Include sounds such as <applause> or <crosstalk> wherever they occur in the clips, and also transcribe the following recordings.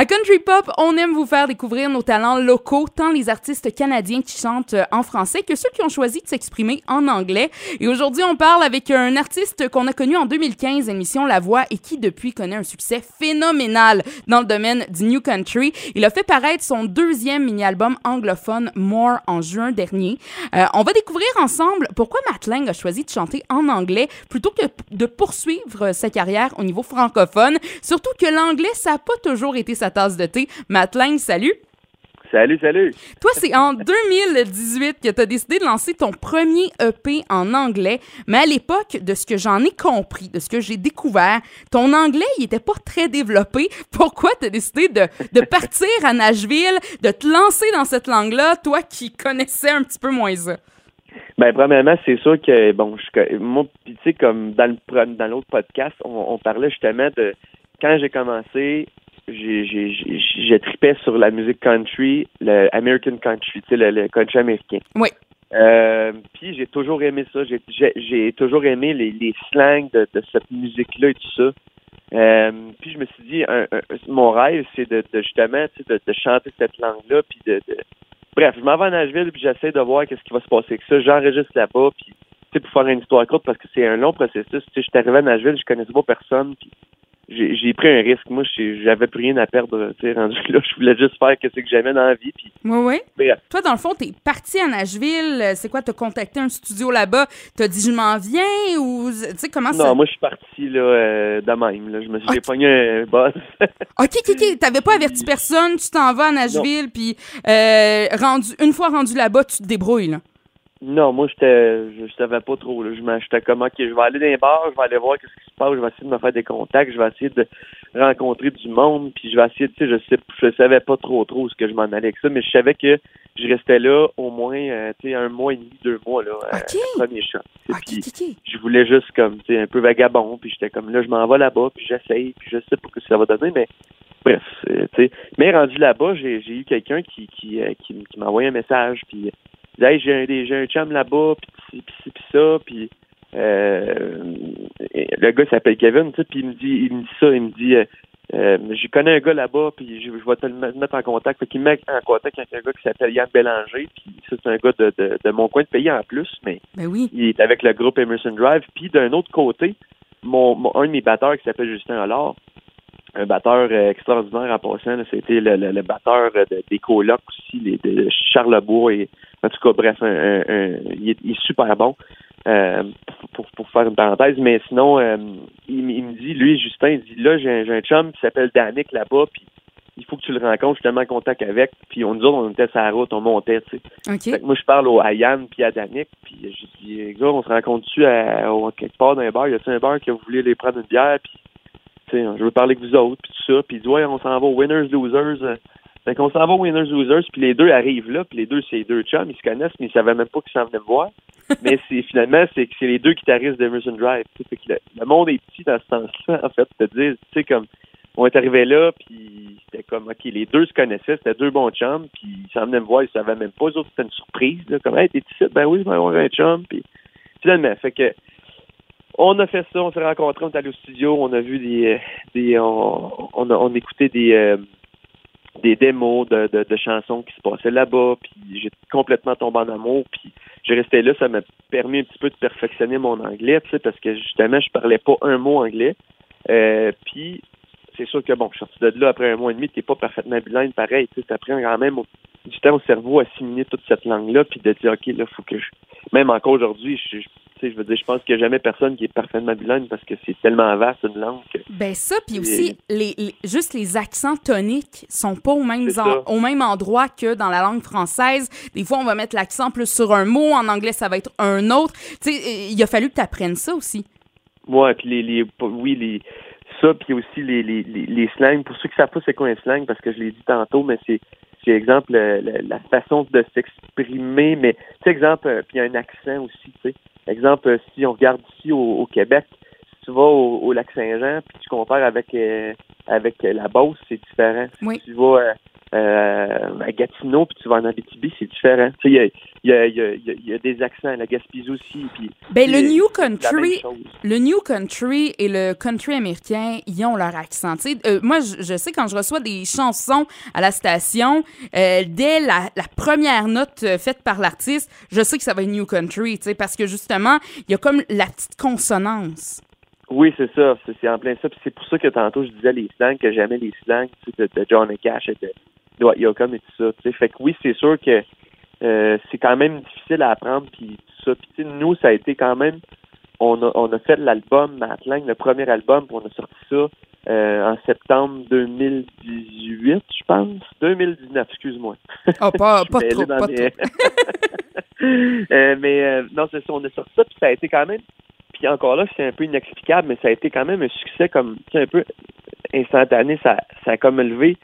À Country Pop, on aime vous faire découvrir nos talents locaux, tant les artistes canadiens qui chantent euh, en français que ceux qui ont choisi de s'exprimer en anglais. Et aujourd'hui, on parle avec un artiste qu'on a connu en 2015, émission La Voix, et qui depuis connaît un succès phénoménal dans le domaine du New Country. Il a fait paraître son deuxième mini-album anglophone, More, en juin dernier. Euh, on va découvrir ensemble pourquoi Matt Lang a choisi de chanter en anglais plutôt que de poursuivre sa carrière au niveau francophone. Surtout que l'anglais, ça n'a pas toujours été sa tasse de thé. Matt salut! Salut, salut! Toi, c'est en <laughs> 2018 que tu as décidé de lancer ton premier EP en anglais, mais à l'époque, de ce que j'en ai compris, de ce que j'ai découvert, ton anglais, il était pas très développé. <laughs> Pourquoi tu as décidé de, de, partir à Nashville, de te lancer dans cette langue-là, toi qui connaissais un petit peu moins ça? Ben, premièrement, c'est sûr que, bon, je, moi, tu sais, comme dans l'autre podcast, on, on parlait justement de quand j'ai commencé, j'ai tripé sur la musique country, le American country, tu sais, le, country américain. Oui. Euh, puis j'ai toujours aimé ça. J'ai toujours aimé les, les slangs de, de cette musique-là et tout ça. Euh, puis je me suis dit, un, mon rêve, c'est de, de, justement de, de, chanter cette langue-là. Puis de, bref, je m'en vais à Nashville puis j'essaie de voir qu'est-ce qui va se passer avec ça. J'enregistre là-bas puis pour faire une histoire courte parce que c'est un long processus. Tu sais, je suis arrivé à Nashville, je connaissais pas personne. Puis j'ai pris un risque. Moi, j'avais plus rien à perdre. Tu sais, rendu là, je voulais juste faire ce que j'aimais dans la vie. Puis, oui, oui. Toi, dans le fond, t'es parti à Nashville. C'est quoi, t'as contacté un studio là-bas? T'as dit, je m'en viens ou, tu sais, comment ça? Non, moi, je suis parti, là, euh, de même. Là. Je me suis okay. pogné un boss. <laughs> OK, OK, OK. T'avais pas averti personne. Tu t'en vas à Nashville. Puis, euh, rendu, une fois rendu là-bas, tu te débrouilles, là. Non, moi, j'étais, je, savais pas trop. Là. Je j'étais comme, OK, je vais aller dans les bars, je vais aller voir qu'est-ce qui se passe, je vais essayer de me faire des contacts, je vais essayer de rencontrer du monde, puis je vais essayer, tu sais, je sais, je savais pas trop trop ce que je m'en allais avec ça, mais je savais que je restais là au moins, euh, tu sais, un mois et demi, deux mois, là, okay. euh, premier shot. Okay, okay. je voulais juste comme, tu sais, un peu vagabond, puis j'étais comme, là, je m'en vais là-bas, puis j'essaye, puis je sais pas ce que ça va donner, mais bref, tu sais. Mais rendu là-bas, j'ai, j'ai eu quelqu'un qui, qui, euh, qui, qui m'a envoyé un message, puis hey, j'ai un, un chum là-bas, puis pis, pis ça, puis euh, le gars s'appelle Kevin, puis il me dit, il me dit ça, il me dit, euh, euh je connais un gars là-bas, puis je, je, vais te le mettre en contact. Fait qu'il me met en contact avec un gars qui s'appelle Yann Bélanger, puis ça, c'est un gars de, de, de, mon coin de pays en plus, mais ben oui. il est avec le groupe Emerson Drive. Puis d'un autre côté, mon, mon, un de mes batteurs qui s'appelle Justin Allard, un batteur euh, extraordinaire en passant. C'était le, le, le, batteur de, des colocs aussi, les, de Charlebois. Et, en tout cas, bref, un, un, il, est, il, est, super bon. Euh, pour, pour, faire une parenthèse, mais sinon, euh, il, il, me dit, lui, Justin, il dit là, j'ai un, un, chum qui s'appelle Danick là-bas, puis il faut que tu le rencontres, je suis tellement en contact avec. Puis on nous autres, on était sur la route, on montait, tu sais. Okay. Fait que moi, je parle au, à Yann puis à Danick, puis je dis, gars, on se rencontre-tu à, à, quelque part dans un bar? Y a-t-il un bar que vous voulez aller prendre une bière? Puis je veux parler avec vous autres, puis tout ça. Puis il dit, ouais, on s'en va aux Winners Losers. Fait qu'on s'en va Winners Losers, puis les deux arrivent là, puis les deux, c'est deux chums, ils se connaissent, mais ils savaient même pas qu'ils s'en venaient me voir. <laughs> mais c'est finalement, c'est que c'est les deux guitaristes d'Emerson Drive. Fait que le, le, monde est petit dans ce sens-là, en fait, te dire, tu sais, comme, on est arrivé là, puis c'était comme, OK, les deux se connaissaient, c'était deux bons chums, puis ils s'en venaient me voir, ils savaient même pas, eux autres, c'était une surprise, là, comme, hey, t'es ici? Ben oui, je vais avoir un chum, puis finalement, fait que, on a fait ça, on s'est rencontrés, on est allé au studio, on a vu des, des on, on, a, on écoutait des, euh, des démos de, de, de, chansons qui se passaient là-bas, puis j'ai complètement tombé en amour, puis j'ai resté là, ça m'a permis un petit peu de perfectionner mon anglais, tu sais, parce que justement, je parlais pas un mot anglais, euh, puis c'est sûr que bon, je suis sorti de là après un mois et demi, t'es pas parfaitement bilingue, pareil, tu sais, t'apprends quand même du temps au cerveau à assimiler toute cette langue-là, puis de dire, OK, là, faut que je... Même encore aujourd'hui, je, je veux dire, je pense qu'il n'y a jamais personne qui est parfaitement bilingue parce que c'est tellement vaste une langue. Que... Ben ça, puis aussi, les, les, juste les accents toniques sont pas au même, en, au même endroit que dans la langue française. Des fois, on va mettre l'accent plus sur un mot, en anglais, ça va être un autre. Tu sais, il a fallu que tu apprennes ça aussi. Ouais, puis les, les, oui, les, ça, puis aussi les, les, les, les slangs. Pour ceux qui savent pas c'est quoi un slang, parce que je l'ai dit tantôt, mais c'est c'est exemple la, la, façon de s'exprimer, mais tu sais, exemple, euh, puis il y a un accent aussi, tu sais. Exemple, euh, si on regarde ici au, au Québec, si tu vas au, au lac Saint-Jean, puis tu compares avec euh, avec la Beauce, c'est différent. Oui. Si tu vas euh, à Gatineau, puis tu vas en Abitibi, c'est différent. Tu sais, il y a, y, a, y, y a, des accents, la Gaspésie aussi. Puis, ben, le New Country, le New Country et le Country américain, ils ont leur accent. Tu sais, euh, moi, je, je, sais quand je reçois des chansons à la station, euh, dès la, la, première note euh, faite par l'artiste, je sais que ça va être New Country, tu sais, parce que justement, il y a comme la petite consonance. Oui, c'est ça. C'est en plein ça. c'est pour ça que tantôt, je disais les slangs, que j'aimais les slangs de, de John Cash et de Yoakam et tout ça. T'sais. Fait que oui, c'est sûr que euh, c'est quand même difficile à apprendre. Puis tout ça. Puis nous, ça a été quand même... On a, on a fait l'album Matlang, le premier album, puis on a sorti ça euh, en septembre 2018, je pense. 2019, excuse-moi. Oh, pas, <laughs> pas trop, pas trop. <laughs> euh, mais euh, non, c'est ça, on a sorti ça, puis ça a été quand même puis encore là, c'est un peu inexplicable, mais ça a été quand même un succès comme un peu instantané. Ça, ça a comme levé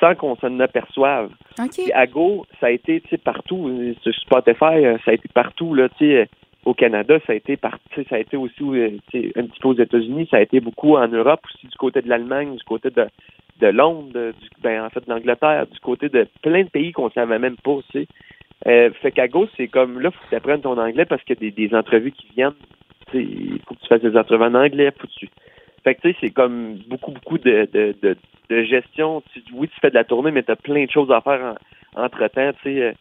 sans qu'on s'en aperçoive. Okay. à Go, ça a été partout. Sur Spotify, euh, ça a été partout. Là, au Canada, ça a été parti, ça a été aussi euh, un petit peu aux États-Unis, ça a été beaucoup en Europe, aussi du côté de l'Allemagne, du côté de, de Londres, du, ben, en fait de l'Angleterre, du côté de plein de pays qu'on savait même pas. Tu euh, fait qu'à Go, c'est comme là, faut que tu apprennes ton anglais parce qu'il y a des, des entrevues qui viennent il faut que tu fasses des entrevues en anglais, faut que tu... Fait que tu sais, c'est comme beaucoup, beaucoup de, de, de, de gestion. Tu, oui, tu fais de la tournée, mais tu as plein de choses à faire entre-temps, tu sais.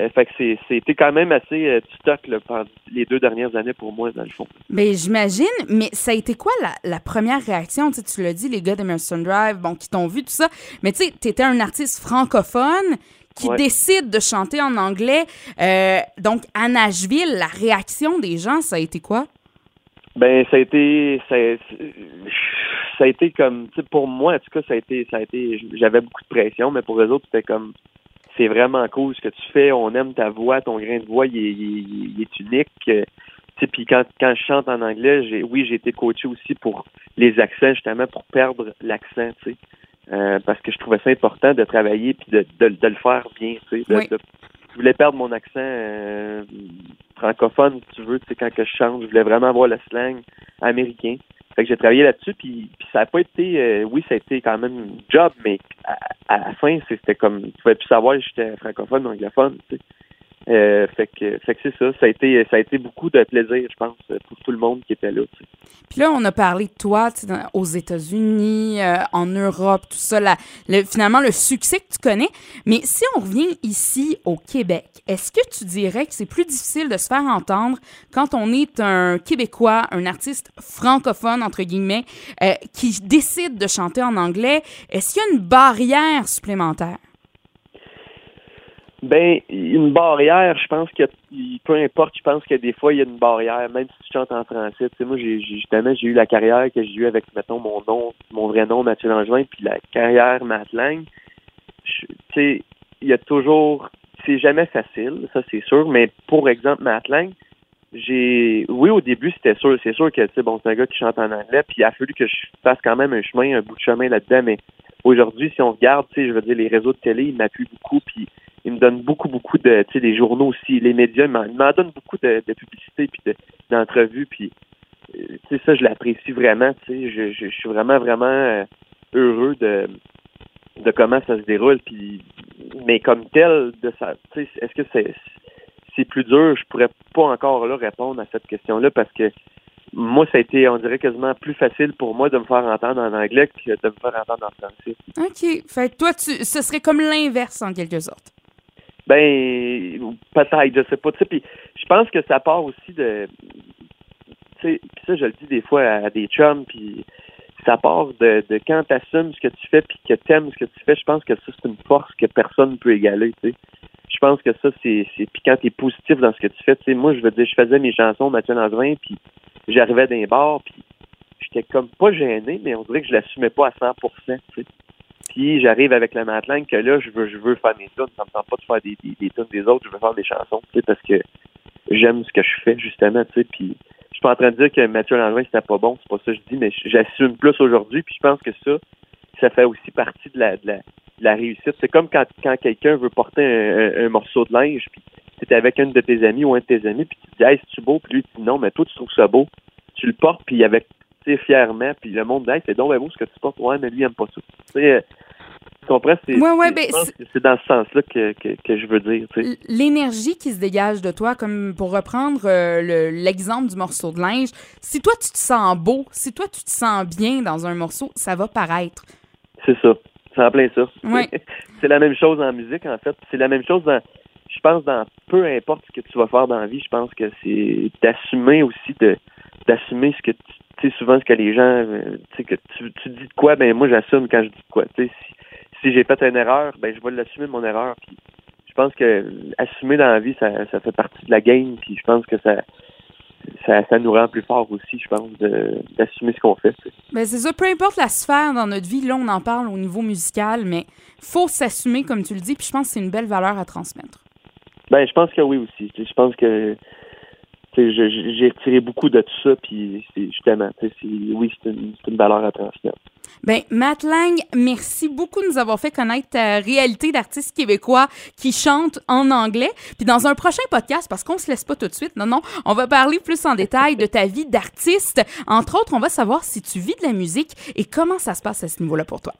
Euh, fait que c'était quand même assez euh, stock là, pendant les deux dernières années pour moi, dans le fond. Ben, j'imagine, mais ça a été quoi la, la première réaction? Tu, sais, tu l'as dit, les gars d'Emerson Drive, bon, qui t'ont vu, tout ça. Mais tu sais, tu étais un artiste francophone qui décide de chanter en anglais. Euh, donc, à Nashville, la réaction des gens, ça a été quoi? Ben, ça a été, ça, ça a été comme, tu sais, pour moi, en tout cas, ça a été, ça a été, j'avais beaucoup de pression, mais pour eux autres, c'était comme, c'est vraiment cool ce que tu fais, on aime ta voix, ton grain de voix, il est, il est, unique. Tu sais, puis quand, quand je chante en anglais, j'ai, oui, j'ai été coaché aussi pour les accents, justement, pour perdre l'accent, tu sais. Euh, parce que je trouvais ça important de travailler puis de, de, de le faire bien, tu sais, de, je voulais perdre mon accent euh, francophone, si tu veux, tu sais, quand que je chante. Je voulais vraiment avoir le slang américain. Fait que j'ai travaillé là-dessus, puis, puis ça n'a pas été, euh, oui, ça a été quand même un job, mais à, à la fin, c'était comme, tu pouvais plus savoir si j'étais francophone ou anglophone, tu sais. Euh, que, fait que c'est ça. Ça a été, ça a été beaucoup de plaisir, je pense, pour tout le monde qui était là. Puis là, on a parlé de toi aux États-Unis, euh, en Europe, tout ça. finalement, le succès que tu connais. Mais si on revient ici au Québec, est-ce que tu dirais que c'est plus difficile de se faire entendre quand on est un Québécois, un artiste francophone, entre guillemets, euh, qui décide de chanter en anglais? Est-ce qu'il y a une barrière supplémentaire? Ben, une barrière, je pense que peu importe, je pense que des fois il y a une barrière, même si tu chantes en français. Tu sais, moi, j'ai justement j'ai eu la carrière que j'ai eue avec, mettons, mon nom, mon vrai nom, Mathieu Langevin, puis la carrière Matlang. Tu sais, il y a toujours, c'est jamais facile, ça c'est sûr, mais pour exemple Matlang, j'ai, oui, au début c'était sûr, c'est sûr que tu sais, bon, c'est un gars qui chante en anglais, puis il a fallu que je fasse quand même un chemin, un bout de chemin là-dedans, mais aujourd'hui, si on regarde, tu sais, je veux dire, les réseaux de télé, ils m'appuient beaucoup, puis il me donne beaucoup, beaucoup de, tu sais, les journaux aussi, les médias, il m'en donne beaucoup de, de publicité puis d'entrevues, puis, euh, tu sais, ça, je l'apprécie vraiment, tu sais, je, je, suis vraiment, vraiment euh, heureux de, de comment ça se déroule, puis, mais comme tel, de ça, tu sais, est-ce que c'est, plus dur? Je pourrais pas encore là répondre à cette question-là parce que moi, ça a été, on dirait, quasiment plus facile pour moi de me faire entendre en anglais que de me faire entendre en français. OK. Fait toi, tu, ce serait comme l'inverse, en quelque sorte. Ben, peut-être, je sais pas. Puis je pense que ça part aussi de. Tu sais, ça, je le dis des fois à, des chums, puis ça part de, de quand tu assumes ce que tu fais puis que tu aimes ce que tu fais. Je pense que ça, c'est une force que personne ne peut égaler, tu sais. Je pense que ça, c'est. Puis quand tu es positif dans ce que tu fais, tu sais, moi, je veux dire, je faisais mes chansons Mathieu Langevin, puis j'arrivais d'un bar, puis j'étais comme pas gêné, mais on dirait que je l'assumais pas à 100% tu sais. J'arrive avec le matelang que là, je veux, je veux faire mes tunes. Ça me tente pas de faire des, des, des tunes des autres, je veux faire des chansons, tu sais, parce que j'aime ce que je fais, justement, tu sais. Puis je suis pas en train de dire que Mathieu Langevin, c'était pas bon, c'est pas ça que je dis, mais j'assume plus aujourd'hui, puis je pense que ça, ça fait aussi partie de la, de la, la réussite. C'est comme quand, quand quelqu'un veut porter un, un, morceau de linge, puis tu es avec un de tes amis ou un de tes amis, puis tu dis, hey, c'est-tu beau? Puis lui, tu dis, non, mais toi, tu trouves ça beau. Tu le portes, puis avec, fièrement, puis le monde dit, hey, c'est donc beau ce que tu portes. Ouais, mais lui, il aime pas ça. Tu sais, Tu comprends? C'est, Ouais, ben, c'est dans ce sens-là que, que, que je veux dire. tu sais. L'énergie qui se dégage de toi, comme pour reprendre euh, le- l'exemple du morceau de linge, si toi tu te sens beau, si toi tu te sens bien dans un morceau, ça va paraître. C'est ça. C'est en plein ça. Ouais. <laughs> c'est la même chose en musique, en fait. C'est la même chose dans, je pense, dans peu importe ce que tu vas faire dans la vie, je pense que c'est d'assumer aussi, de d'assumer ce que tu sais, souvent ce que les gens, euh, tu sais, que tu, tu dis de quoi, ben moi j'assume quand je dis de quoi. Tu sais, si, si j'ai fait une erreur, ben je vais l'assumer mon erreur. Puis je pense que assumer dans la vie, ça, ça fait partie de la game. Puis je pense que ça, ça, ça nous rend plus fort aussi, je pense, de- d'assumer ce qu'on fait. tu sais. Ben c'est ça, peu importe la sphère dans notre vie, là on en parle au niveau musical, mais faut s'assumer comme tu le dis, puis je pense que c'est une belle valeur à transmettre. Ben, je pense que oui aussi. Je pense que tu sais, je- je- j'ai retiré beaucoup de tout ça, puis justement, oui, c'est une, une valeur à transmettre. Ben, Matt Lang, merci beaucoup de nous avoir fait connaître ta réalité d'artiste québécois qui chante en anglais. Puis dans un prochain podcast, parce qu'on se laisse pas tout de suite, non, non, on va parler plus en détail de ta vie d'artiste. Entre autres, on va savoir si tu vis de la musique et comment ça se passe à ce niveau-là pour toi.